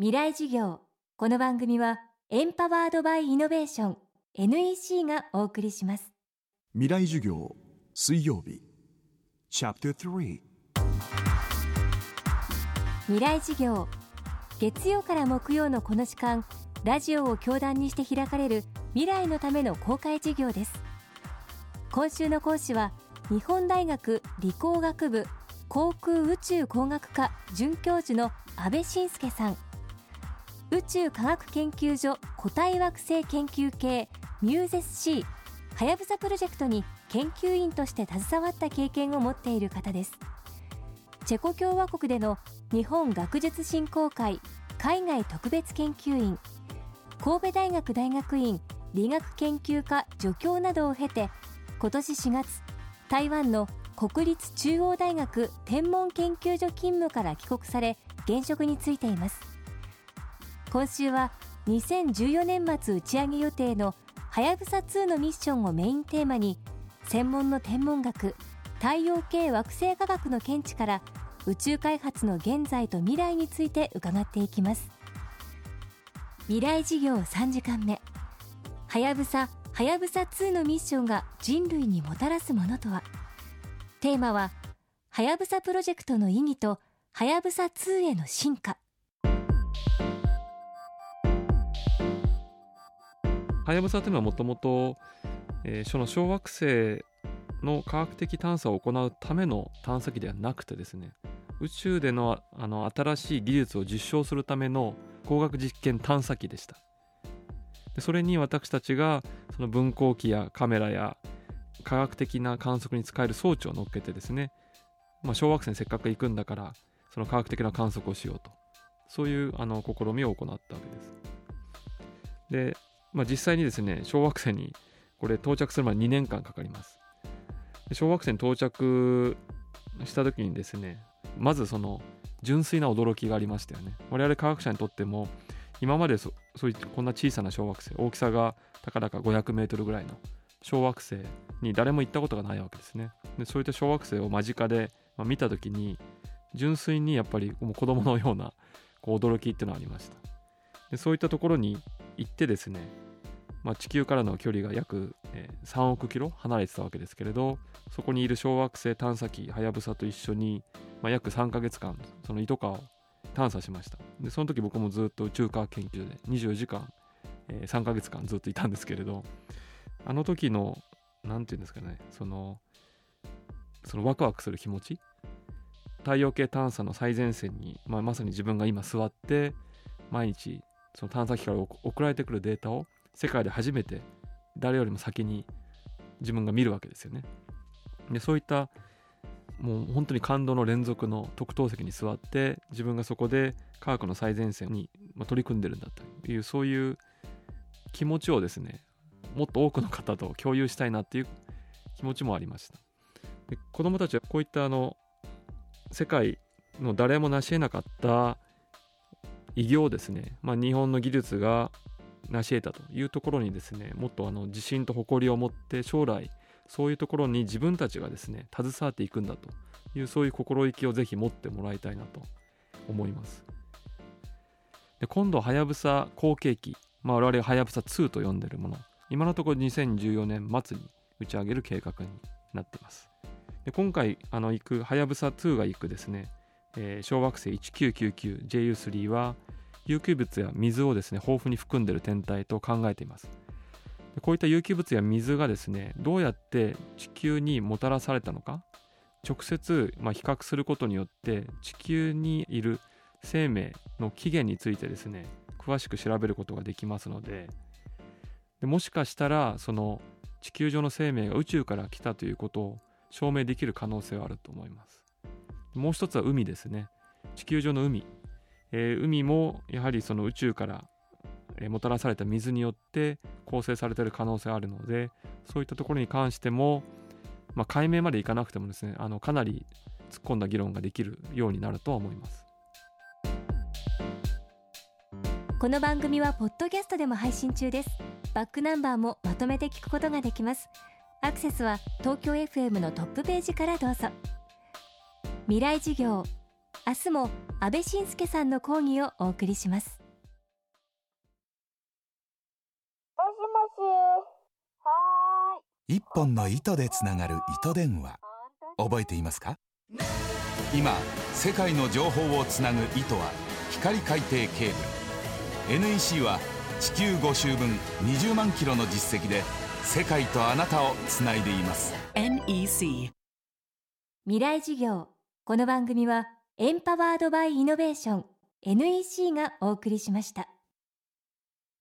未来授業。この番組はエンパワードバイイノベーション NEC がお送りします。未来授業水曜日。チャプター3未来授業。月曜から木曜のこの時間ラジオを教壇にして開かれる未来のための公開授業です。今週の講師は日本大学理工学部航空宇宙工学科准教授の安倍晋介さん宇宙科学研究所固体惑星研究系ミューゼス C はやぶさプロジェクトに研究員として携わった経験を持っている方です。チェコ共和国での日本学術振興会海外特別研究員神戸大学大学院理学研究科助教などを経て今年4月台湾の国立中央大学天文研究所勤務から帰国され現職に就いています。今週は2014年末打ち上げ予定のはやぶさ2のミッションをメインテーマに専門の天文学太陽系惑星科学の見地から宇宙開発の現在と未来について伺っていきます。未来事業3時間目はやぶさはやぶさ2のミッションが人類にもたらすものとは。テーマははやぶさプロジェクトの意義とはやぶさ2への進化。はやぶさというのはもともとえその小惑星の科学的探査を行うための探査機ではなくてですね宇宙でのあの新しい技術を実証するための工学実験探査機でした。でそれに私たちがその分光器やカメラや科学的な観測に使える装置を乗っけてですね、まあ、小惑星にせっかく行くんだからその科学的な観測をしようと。そういうあの試みを行ったわけです。で、まあ、実際にですね小惑星にこれ到着するまで2年間かかります。小惑星に到着した時にですねまずその純粋な驚きがありましたよね。我々科学者にとっても今までそういこんな小さな小惑星大きさがたかだか500メートルぐらいの小惑星に誰も行ったことがないわけですね。でそういった小惑星を間近で、まあ、見た時に純粋にやっぱりもう子供のようなこう驚きっていうのがありました。でそういったところに行ってですね、まあ、地球からの距離が約、え、3億キロ離れてたわけですけれどそこにいる小惑星探査機はやぶさと一緒に、まあ、約3ヶ月間その糸川を探査しました。でその時僕もずっと宇宙科学研究所で24時間、えー、3ヶ月間ずっといたんですけれどあの時の何て言うんですかねそのそのワクワクする気持ち太陽系探査の最前線に、まあ、まさに自分が今座って毎日その探査機から送られてくるデータを世界で初めて誰よりも先に自分が見るわけですよね。でそういったもう本当に感動の連続の特等席に座って自分がそこで科学の最前線に取り組んでるんだというそういう気持ちをですねもっと多くの方と共有したいなっていう気持ちもありましたで子どもたちはこういったあの世界の誰も成し得なかった偉業ですね、まあ、日本の技術が成し得たというところにですねもっとあの自信と誇りを持って将来そういうところに自分たちがですね携わっていくんだというそういう心意気をぜひ持ってもらいたいなと思います。で今度はやぶさ後継機、まあ、我々はやぶさ2と呼んでるもの今のところ2014年末に打ち上げる計画になっています。で今回あの行くはやぶさ2が行くですね、えー、小惑星 1999JU3 は有機物や水をですね豊富に含んでいる天体と考えています。こういった有機物や水がですねどうやって地球にもたらされたのか直接、まあ、比較することによって地球にいる生命の起源についてですね詳しく調べることができますのででもしかしたらその地球上の生命が宇宙から来たということを証明できる可能性はあると思います。もう一つは海ですね。地球上の海、えー、海もやはりその宇宙から、え、もたらされた水によって構成されている可能性があるのでそういったところに関しても、まあ、解明までいかなくてもですねあのかなり突っ込んだ議論ができるようになるとは思います。この番組はポッドキャストでも配信中です。バックナンバーもまとめて聞くことができます。アクセスは東京 FM のトップページからどうぞ。未来事業明日も安倍晋介さんの講義をお送りします。もしもし。は一本の糸でつながる糸電話。覚えていますか？今世界の情報をつなぐ糸は光海底ケーブル。NEC は地球5周分20万キロの実績で世界とあなたをつないでいます。NEC 未来授業。この番組はエンパワードバイイノベーション NEC がお送りしました。